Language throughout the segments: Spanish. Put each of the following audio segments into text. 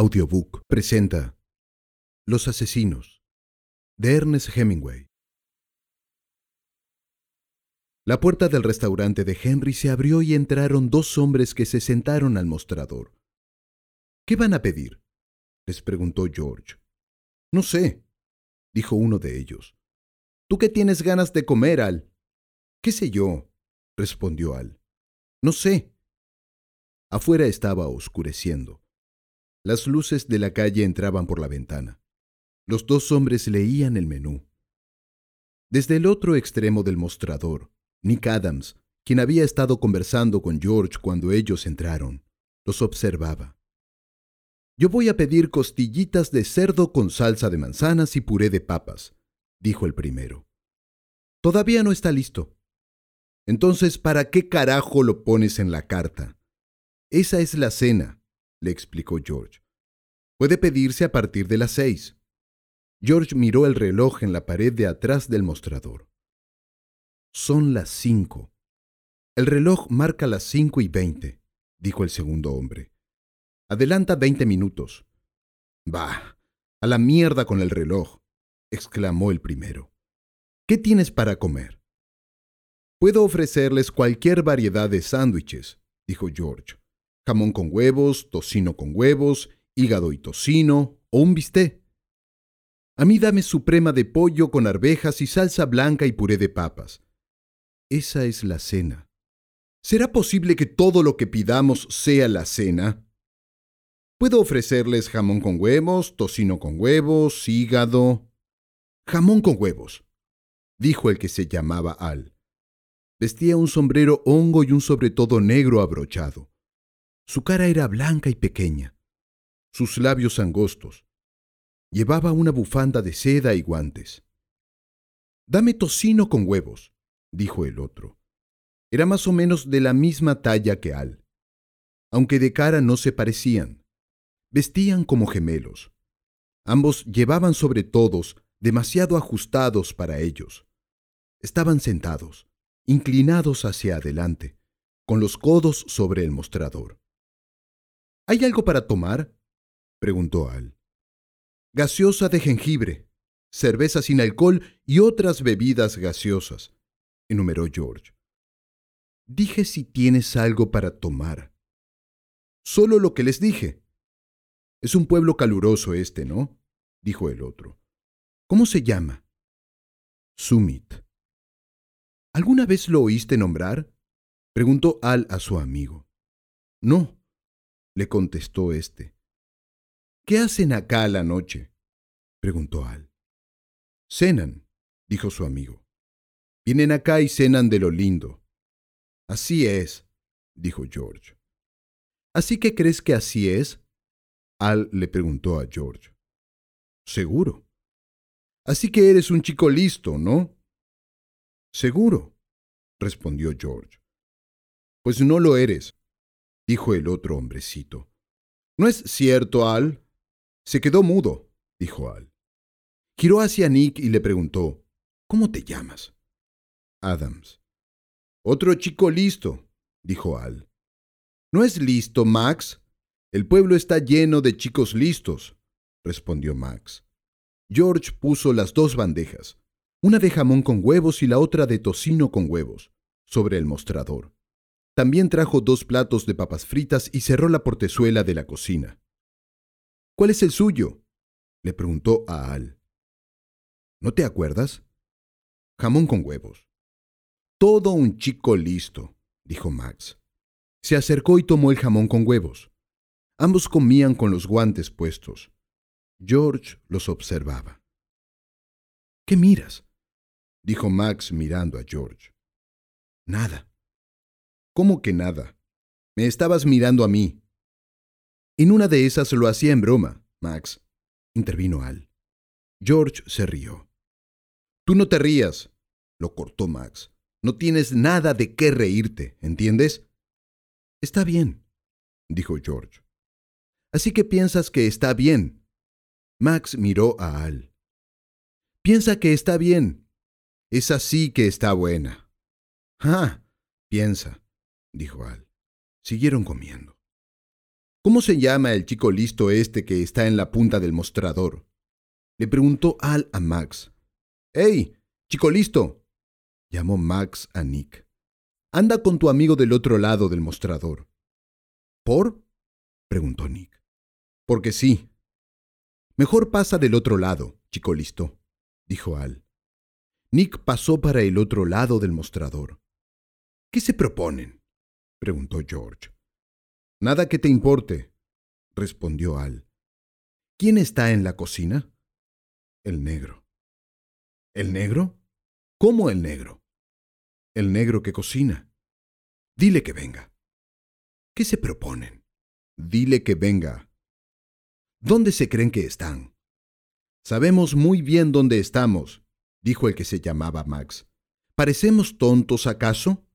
Audiobook presenta Los asesinos de Ernest Hemingway. La puerta del restaurante de Henry se abrió y entraron dos hombres que se sentaron al mostrador. ¿Qué van a pedir? les preguntó George. No sé, dijo uno de ellos. ¿Tú qué tienes ganas de comer, Al? ¿Qué sé yo? respondió Al. No sé. Afuera estaba oscureciendo. Las luces de la calle entraban por la ventana. Los dos hombres leían el menú. Desde el otro extremo del mostrador, Nick Adams, quien había estado conversando con George cuando ellos entraron, los observaba. Yo voy a pedir costillitas de cerdo con salsa de manzanas y puré de papas, dijo el primero. Todavía no está listo. Entonces, ¿para qué carajo lo pones en la carta? Esa es la cena, le explicó George. Puede pedirse a partir de las seis. George miró el reloj en la pared de atrás del mostrador. Son las cinco. El reloj marca las cinco y veinte, dijo el segundo hombre. Adelanta veinte minutos. Bah, a la mierda con el reloj, exclamó el primero. ¿Qué tienes para comer? Puedo ofrecerles cualquier variedad de sándwiches, dijo George jamón con huevos, tocino con huevos, hígado y tocino, o un bisté. A mí dame suprema de pollo con arvejas y salsa blanca y puré de papas. Esa es la cena. ¿Será posible que todo lo que pidamos sea la cena? Puedo ofrecerles jamón con huevos, tocino con huevos, hígado. Jamón con huevos, dijo el que se llamaba Al. Vestía un sombrero hongo y un sobretodo negro abrochado. Su cara era blanca y pequeña, sus labios angostos. Llevaba una bufanda de seda y guantes. Dame tocino con huevos, dijo el otro. Era más o menos de la misma talla que Al. Aunque de cara no se parecían. Vestían como gemelos. Ambos llevaban sobre todos demasiado ajustados para ellos. Estaban sentados, inclinados hacia adelante, con los codos sobre el mostrador. ¿Hay algo para tomar? preguntó Al. Gaseosa de jengibre, cerveza sin alcohol y otras bebidas gaseosas, enumeró George. Dije si tienes algo para tomar. Solo lo que les dije. Es un pueblo caluroso este, ¿no? dijo el otro. ¿Cómo se llama? Summit. ¿Alguna vez lo oíste nombrar? preguntó Al a su amigo. No, le contestó éste. ¿Qué hacen acá a la noche? preguntó Al. Cenan, dijo su amigo. Vienen acá y cenan de lo lindo. Así es, dijo George. ¿Así que crees que así es? Al le preguntó a George. Seguro. Así que eres un chico listo, ¿no? Seguro, respondió George. Pues no lo eres, dijo el otro hombrecito. ¿No es cierto, Al? Se quedó mudo, dijo Al. Giró hacia Nick y le preguntó, ¿Cómo te llamas? Adams. Otro chico listo, dijo Al. ¿No es listo, Max? El pueblo está lleno de chicos listos, respondió Max. George puso las dos bandejas, una de jamón con huevos y la otra de tocino con huevos, sobre el mostrador. También trajo dos platos de papas fritas y cerró la portezuela de la cocina. ¿Cuál es el suyo? le preguntó a Al. ¿No te acuerdas? Jamón con huevos. Todo un chico listo, dijo Max. Se acercó y tomó el jamón con huevos. Ambos comían con los guantes puestos. George los observaba. ¿Qué miras? dijo Max mirando a George. Nada. ¿Cómo que nada? Me estabas mirando a mí. En una de esas lo hacía en broma, Max, intervino Al. George se rió. Tú no te rías, lo cortó Max. No tienes nada de qué reírte, ¿entiendes? Está bien, dijo George. Así que piensas que está bien. Max miró a Al. Piensa que está bien. Es así que está buena. Ah, piensa dijo Al. Siguieron comiendo. ¿Cómo se llama el chico listo este que está en la punta del mostrador? Le preguntó Al a Max. ¡Hey, chico listo! llamó Max a Nick. Anda con tu amigo del otro lado del mostrador. ¿Por? preguntó Nick. Porque sí. Mejor pasa del otro lado, chico listo, dijo Al. Nick pasó para el otro lado del mostrador. ¿Qué se proponen? Preguntó George. Nada que te importe, respondió Al. ¿Quién está en la cocina? El negro. ¿El negro? ¿Cómo el negro? El negro que cocina. Dile que venga. ¿Qué se proponen? Dile que venga. ¿Dónde se creen que están? Sabemos muy bien dónde estamos, dijo el que se llamaba Max. ¿Parecemos tontos acaso?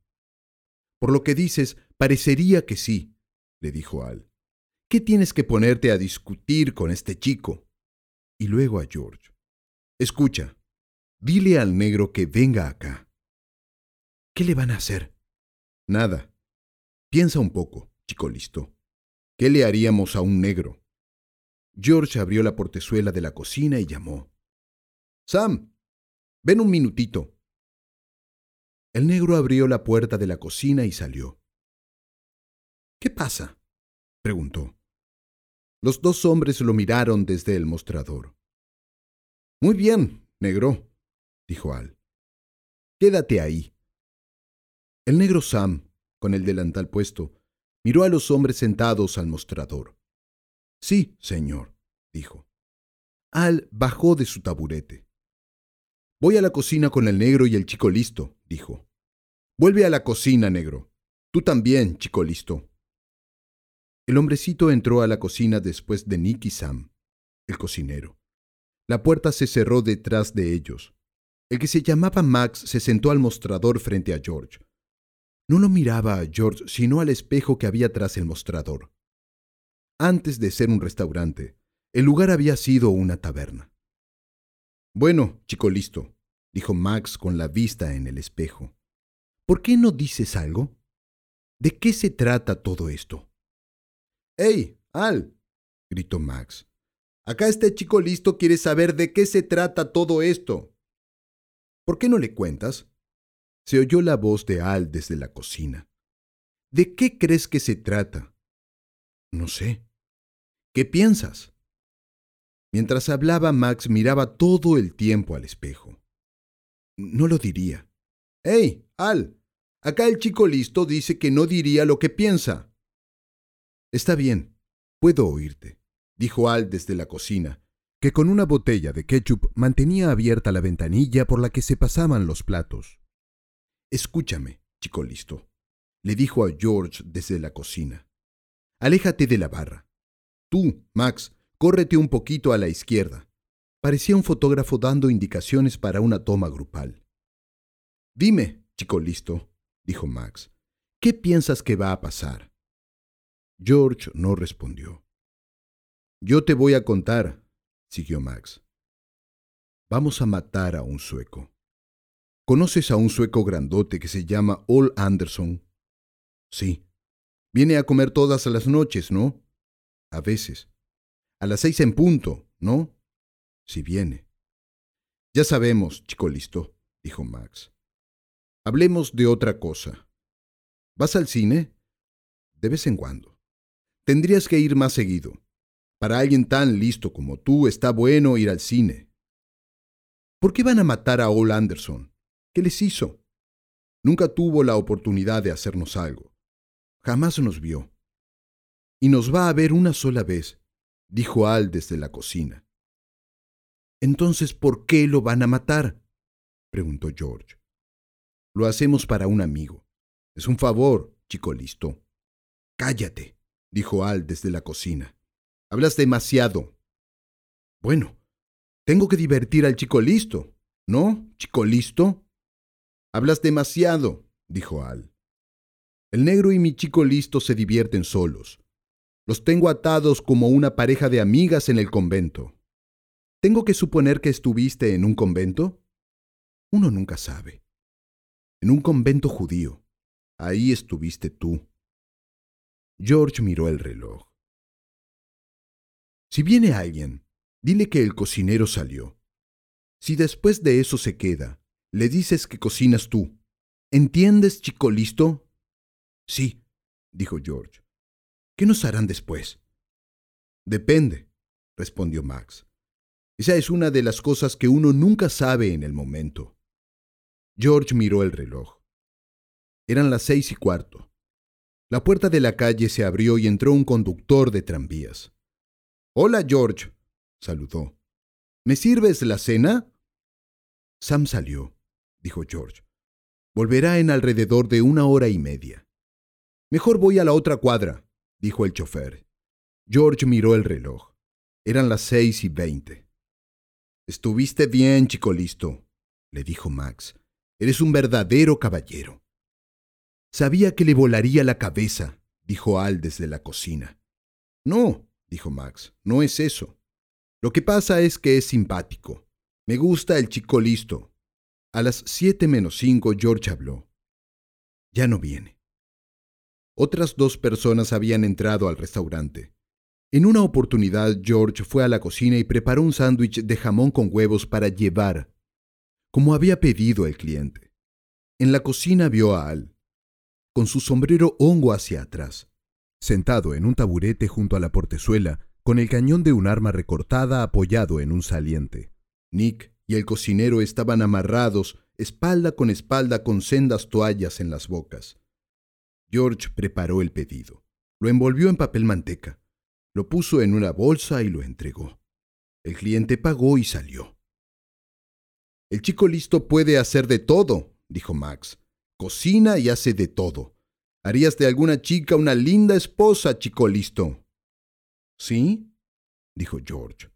Por lo que dices, parecería que sí, le dijo Al. ¿Qué tienes que ponerte a discutir con este chico? Y luego a George. Escucha, dile al negro que venga acá. ¿Qué le van a hacer? Nada. Piensa un poco, chico listo. ¿Qué le haríamos a un negro? George abrió la portezuela de la cocina y llamó. Sam, ven un minutito. El negro abrió la puerta de la cocina y salió. ¿Qué pasa? preguntó. Los dos hombres lo miraron desde el mostrador. Muy bien, negro, dijo Al. Quédate ahí. El negro Sam, con el delantal puesto, miró a los hombres sentados al mostrador. Sí, señor, dijo. Al bajó de su taburete. Voy a la cocina con el negro y el chico listo, dijo. Vuelve a la cocina, negro. Tú también, chico listo. El hombrecito entró a la cocina después de Nick y Sam, el cocinero. La puerta se cerró detrás de ellos. El que se llamaba Max se sentó al mostrador frente a George. No lo miraba a George, sino al espejo que había tras el mostrador. Antes de ser un restaurante, el lugar había sido una taberna. Bueno, chico listo, dijo Max con la vista en el espejo. ¿Por qué no dices algo? ¿De qué se trata todo esto? ¡Ey, Al! gritó Max. Acá este chico listo quiere saber de qué se trata todo esto. ¿Por qué no le cuentas? Se oyó la voz de Al desde la cocina. ¿De qué crees que se trata? No sé. ¿Qué piensas? Mientras hablaba, Max miraba todo el tiempo al espejo. No lo diría. ¡Ey, Al! Acá el chico listo dice que no diría lo que piensa. Está bien, puedo oírte, dijo Al desde la cocina, que con una botella de ketchup mantenía abierta la ventanilla por la que se pasaban los platos. Escúchame, chico listo, le dijo a George desde la cocina. Aléjate de la barra. Tú, Max, córrete un poquito a la izquierda. Parecía un fotógrafo dando indicaciones para una toma grupal. Dime, chico listo, dijo Max, ¿qué piensas que va a pasar? George no respondió. Yo te voy a contar, siguió Max. Vamos a matar a un sueco. ¿Conoces a un sueco grandote que se llama Ol Anderson? Sí. Viene a comer todas las noches, ¿no? A veces. A las seis en punto, ¿no? Si viene. Ya sabemos, chico listo, dijo Max. Hablemos de otra cosa. ¿Vas al cine? De vez en cuando. Tendrías que ir más seguido. Para alguien tan listo como tú está bueno ir al cine. ¿Por qué van a matar a Ol Anderson? ¿Qué les hizo? Nunca tuvo la oportunidad de hacernos algo. Jamás nos vio. Y nos va a ver una sola vez, dijo Al desde la cocina. Entonces, ¿por qué lo van a matar? preguntó George. Lo hacemos para un amigo. Es un favor, chico listo. Cállate, dijo Al desde la cocina. Hablas demasiado. Bueno, tengo que divertir al chico listo, ¿no, chico listo? Hablas demasiado, dijo Al. El negro y mi chico listo se divierten solos. Los tengo atados como una pareja de amigas en el convento. ¿Tengo que suponer que estuviste en un convento? Uno nunca sabe. En un convento judío. Ahí estuviste tú. George miró el reloj. Si viene alguien, dile que el cocinero salió. Si después de eso se queda, le dices que cocinas tú. ¿Entiendes, chico listo? Sí, dijo George. ¿Qué nos harán después? Depende, respondió Max. Esa es una de las cosas que uno nunca sabe en el momento. George miró el reloj. Eran las seis y cuarto. La puerta de la calle se abrió y entró un conductor de tranvías. Hola, George, saludó. ¿Me sirves la cena? Sam salió, dijo George. Volverá en alrededor de una hora y media. Mejor voy a la otra cuadra, dijo el chofer. George miró el reloj. Eran las seis y veinte. Estuviste bien, chico listo, le dijo Max. Eres un verdadero caballero. Sabía que le volaría la cabeza, dijo Al desde la cocina. No, dijo Max, no es eso. Lo que pasa es que es simpático. Me gusta el chico listo. A las siete menos cinco George habló. Ya no viene. Otras dos personas habían entrado al restaurante. En una oportunidad, George fue a la cocina y preparó un sándwich de jamón con huevos para llevar, como había pedido el cliente. En la cocina vio a Al, con su sombrero hongo hacia atrás, sentado en un taburete junto a la portezuela, con el cañón de un arma recortada apoyado en un saliente. Nick y el cocinero estaban amarrados, espalda con espalda, con sendas toallas en las bocas. George preparó el pedido. Lo envolvió en papel manteca. Lo puso en una bolsa y lo entregó. El cliente pagó y salió. El chico listo puede hacer de todo, dijo Max. Cocina y hace de todo. Harías de alguna chica una linda esposa, chico listo. ¿Sí? dijo George.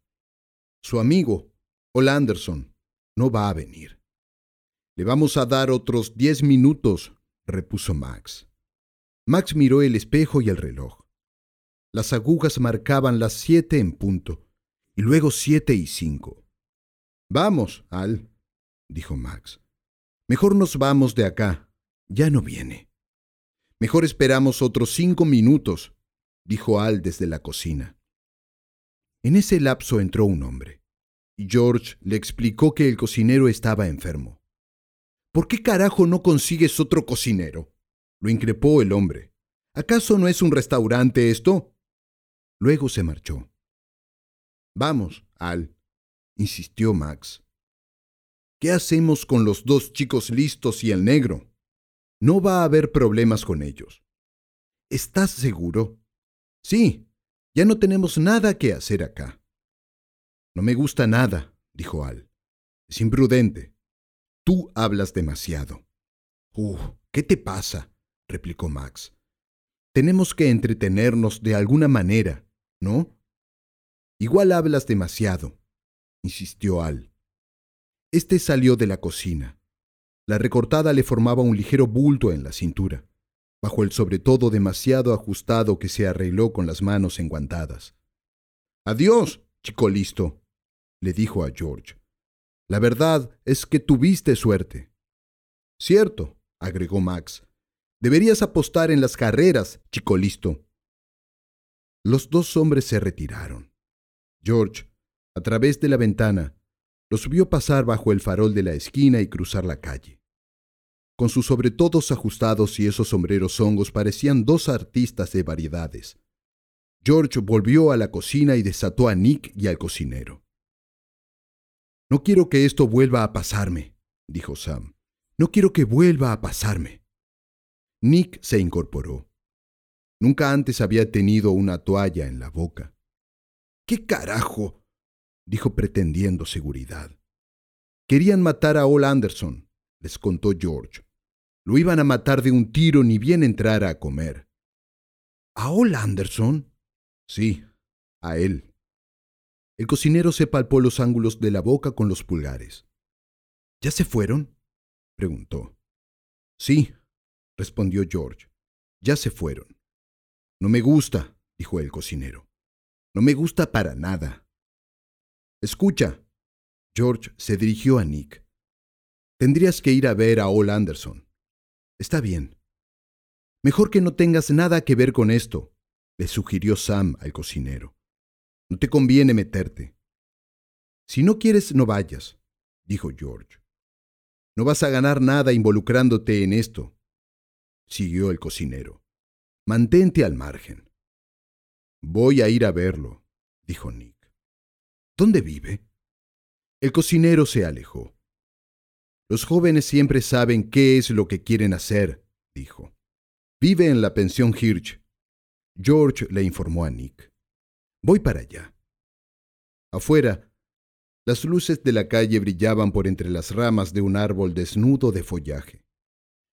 Su amigo, Ol Anderson, no va a venir. Le vamos a dar otros diez minutos, repuso Max. Max miró el espejo y el reloj. Las agujas marcaban las siete en punto, y luego siete y cinco. Vamos, Al, dijo Max. Mejor nos vamos de acá. Ya no viene. Mejor esperamos otros cinco minutos, dijo Al desde la cocina. En ese lapso entró un hombre, y George le explicó que el cocinero estaba enfermo. ¿Por qué carajo no consigues otro cocinero? Lo increpó el hombre. ¿Acaso no es un restaurante esto? Luego se marchó. Vamos, Al, insistió Max. ¿Qué hacemos con los dos chicos listos y el negro? No va a haber problemas con ellos. ¿Estás seguro? Sí, ya no tenemos nada que hacer acá. No me gusta nada, dijo Al. Es imprudente. Tú hablas demasiado. Uh, ¿qué te pasa? Replicó Max. Tenemos que entretenernos de alguna manera, ¿no? Igual hablas demasiado, insistió Al. Este salió de la cocina. La recortada le formaba un ligero bulto en la cintura, bajo el sobre todo demasiado ajustado que se arregló con las manos enguantadas. Adiós, chico listo, le dijo a George. La verdad es que tuviste suerte. Cierto, agregó Max, Deberías apostar en las carreras, chico listo. Los dos hombres se retiraron. George, a través de la ventana, los vio pasar bajo el farol de la esquina y cruzar la calle. Con sus sobretodos ajustados y esos sombreros hongos parecían dos artistas de variedades. George volvió a la cocina y desató a Nick y al cocinero. No quiero que esto vuelva a pasarme, dijo Sam. No quiero que vuelva a pasarme. Nick se incorporó. Nunca antes había tenido una toalla en la boca. ¿Qué carajo? dijo pretendiendo seguridad. Querían matar a Ol Anderson, les contó George. Lo iban a matar de un tiro ni bien entrara a comer. ¿A Ol Anderson? Sí, a él. El cocinero se palpó los ángulos de la boca con los pulgares. ¿Ya se fueron? preguntó. Sí, respondió George. Ya se fueron. No me gusta, dijo el cocinero. No me gusta para nada. Escucha. George se dirigió a Nick. Tendrías que ir a ver a Ol Anderson. Está bien. Mejor que no tengas nada que ver con esto, le sugirió Sam al cocinero. No te conviene meterte. Si no quieres, no vayas, dijo George. No vas a ganar nada involucrándote en esto, siguió el cocinero. Mantente al margen. Voy a ir a verlo, dijo Nick. ¿Dónde vive? El cocinero se alejó. Los jóvenes siempre saben qué es lo que quieren hacer, dijo. Vive en la pensión Hirsch. George le informó a Nick. Voy para allá. Afuera, las luces de la calle brillaban por entre las ramas de un árbol desnudo de follaje.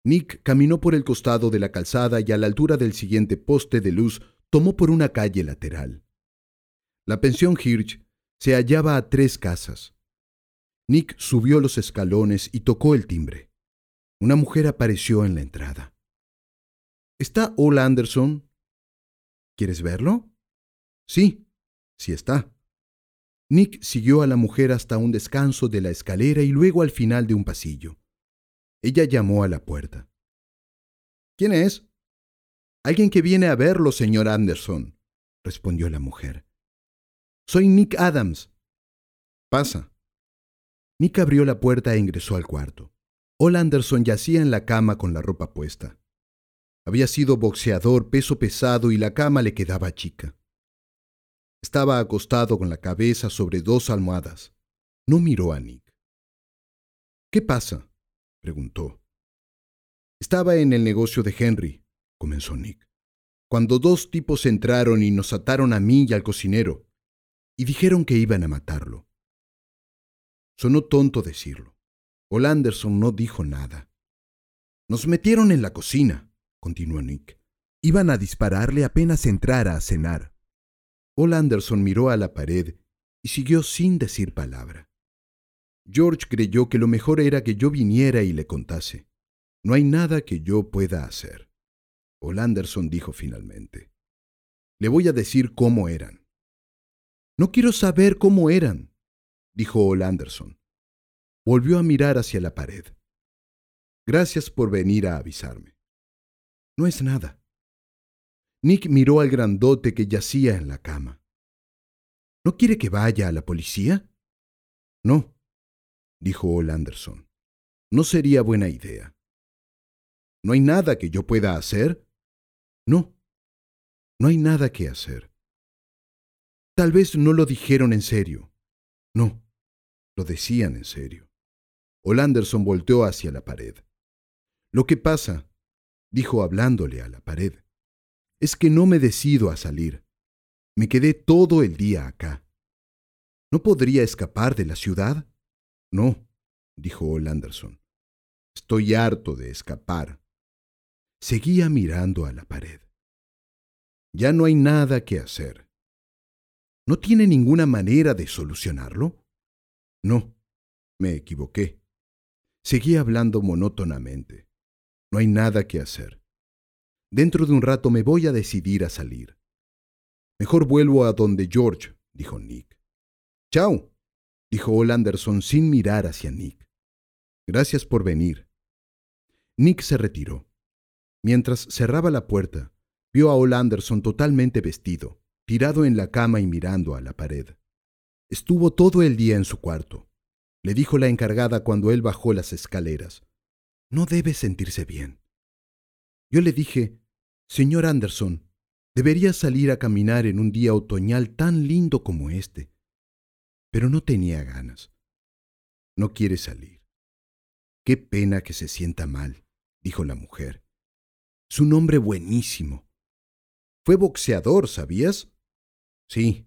Nick caminó por el costado de la calzada y a la altura del siguiente poste de luz tomó por una calle lateral. La pensión Hirsch se hallaba a tres casas. Nick subió los escalones y tocó el timbre. Una mujer apareció en la entrada. ¿Está Ol Anderson? ¿Quieres verlo? Sí, sí está. Nick siguió a la mujer hasta un descanso de la escalera y luego al final de un pasillo. Ella llamó a la puerta. ¿Quién es? Alguien que viene a verlo, señor Anderson, respondió la mujer. Soy Nick Adams. Pasa. Nick abrió la puerta e ingresó al cuarto. Ol Anderson yacía en la cama con la ropa puesta. Había sido boxeador peso pesado y la cama le quedaba chica. Estaba acostado con la cabeza sobre dos almohadas. No miró a Nick. ¿Qué pasa? Preguntó. Estaba en el negocio de Henry, comenzó Nick, cuando dos tipos entraron y nos ataron a mí y al cocinero, y dijeron que iban a matarlo. Sonó tonto decirlo. Ol Anderson no dijo nada. Nos metieron en la cocina, continuó Nick. Iban a dispararle apenas entrara a cenar. Ol Anderson miró a la pared y siguió sin decir palabra. George creyó que lo mejor era que yo viniera y le contase. No hay nada que yo pueda hacer. Ol Anderson dijo finalmente. Le voy a decir cómo eran. No quiero saber cómo eran, dijo Ol Anderson. Volvió a mirar hacia la pared. Gracias por venir a avisarme. No es nada. Nick miró al grandote que yacía en la cama. ¿No quiere que vaya a la policía? No, dijo Ol Anderson. No sería buena idea. ¿No hay nada que yo pueda hacer? No, no hay nada que hacer. Tal vez no lo dijeron en serio. No, lo decían en serio. Ol Anderson volteó hacia la pared. Lo que pasa, dijo hablándole a la pared, es que no me decido a salir. Me quedé todo el día acá. ¿No podría escapar de la ciudad? No, dijo Ol Anderson. Estoy harto de escapar. Seguía mirando a la pared. Ya no hay nada que hacer. ¿No tiene ninguna manera de solucionarlo? No, me equivoqué. Seguía hablando monótonamente. No hay nada que hacer. Dentro de un rato me voy a decidir a salir. Mejor vuelvo a donde George, dijo Nick. Chao dijo Ol Anderson sin mirar hacia Nick. Gracias por venir. Nick se retiró. Mientras cerraba la puerta, vio a Ol Anderson totalmente vestido, tirado en la cama y mirando a la pared. Estuvo todo el día en su cuarto. Le dijo la encargada cuando él bajó las escaleras. No debe sentirse bien. Yo le dije, Señor Anderson, debería salir a caminar en un día otoñal tan lindo como este pero no tenía ganas. No quiere salir. Qué pena que se sienta mal, dijo la mujer. Es un hombre buenísimo. Fue boxeador, ¿sabías? Sí,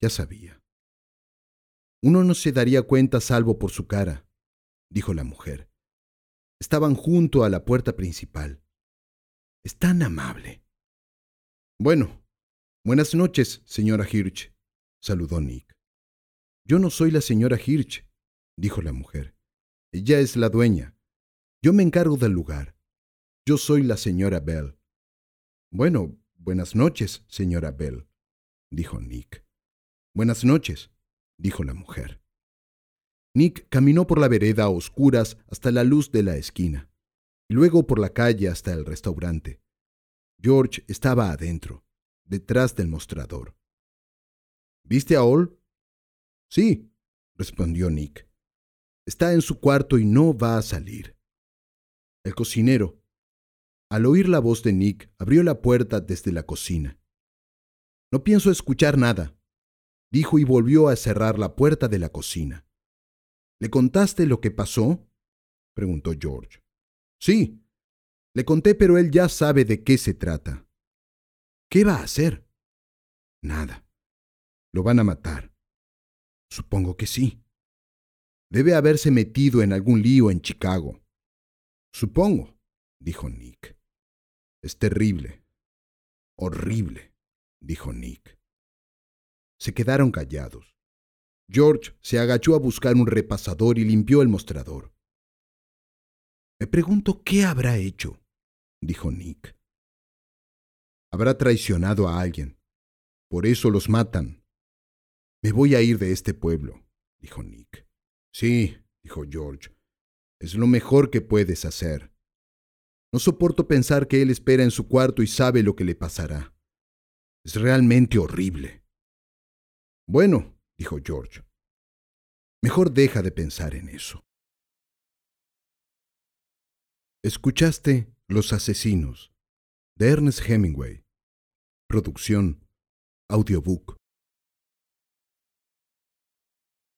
ya sabía. Uno no se daría cuenta salvo por su cara, dijo la mujer. Estaban junto a la puerta principal. Es tan amable. Bueno, buenas noches, señora Hirsch, saludó Nick. Yo no soy la señora Hirsch, dijo la mujer. Ella es la dueña. Yo me encargo del lugar. Yo soy la señora Bell. Bueno, buenas noches, señora Bell, dijo Nick. Buenas noches, dijo la mujer. Nick caminó por la vereda a oscuras hasta la luz de la esquina, y luego por la calle hasta el restaurante. George estaba adentro, detrás del mostrador. ¿Viste a Ol? Sí, respondió Nick. Está en su cuarto y no va a salir. El cocinero, al oír la voz de Nick, abrió la puerta desde la cocina. No pienso escuchar nada, dijo y volvió a cerrar la puerta de la cocina. ¿Le contaste lo que pasó? preguntó George. Sí, le conté, pero él ya sabe de qué se trata. ¿Qué va a hacer? Nada. Lo van a matar. Supongo que sí. Debe haberse metido en algún lío en Chicago. Supongo, dijo Nick. Es terrible. Horrible, dijo Nick. Se quedaron callados. George se agachó a buscar un repasador y limpió el mostrador. Me pregunto qué habrá hecho, dijo Nick. Habrá traicionado a alguien. Por eso los matan. Me voy a ir de este pueblo, dijo Nick. Sí, dijo George. Es lo mejor que puedes hacer. No soporto pensar que él espera en su cuarto y sabe lo que le pasará. Es realmente horrible. Bueno, dijo George. Mejor deja de pensar en eso. Escuchaste Los Asesinos de Ernest Hemingway. Producción Audiobook.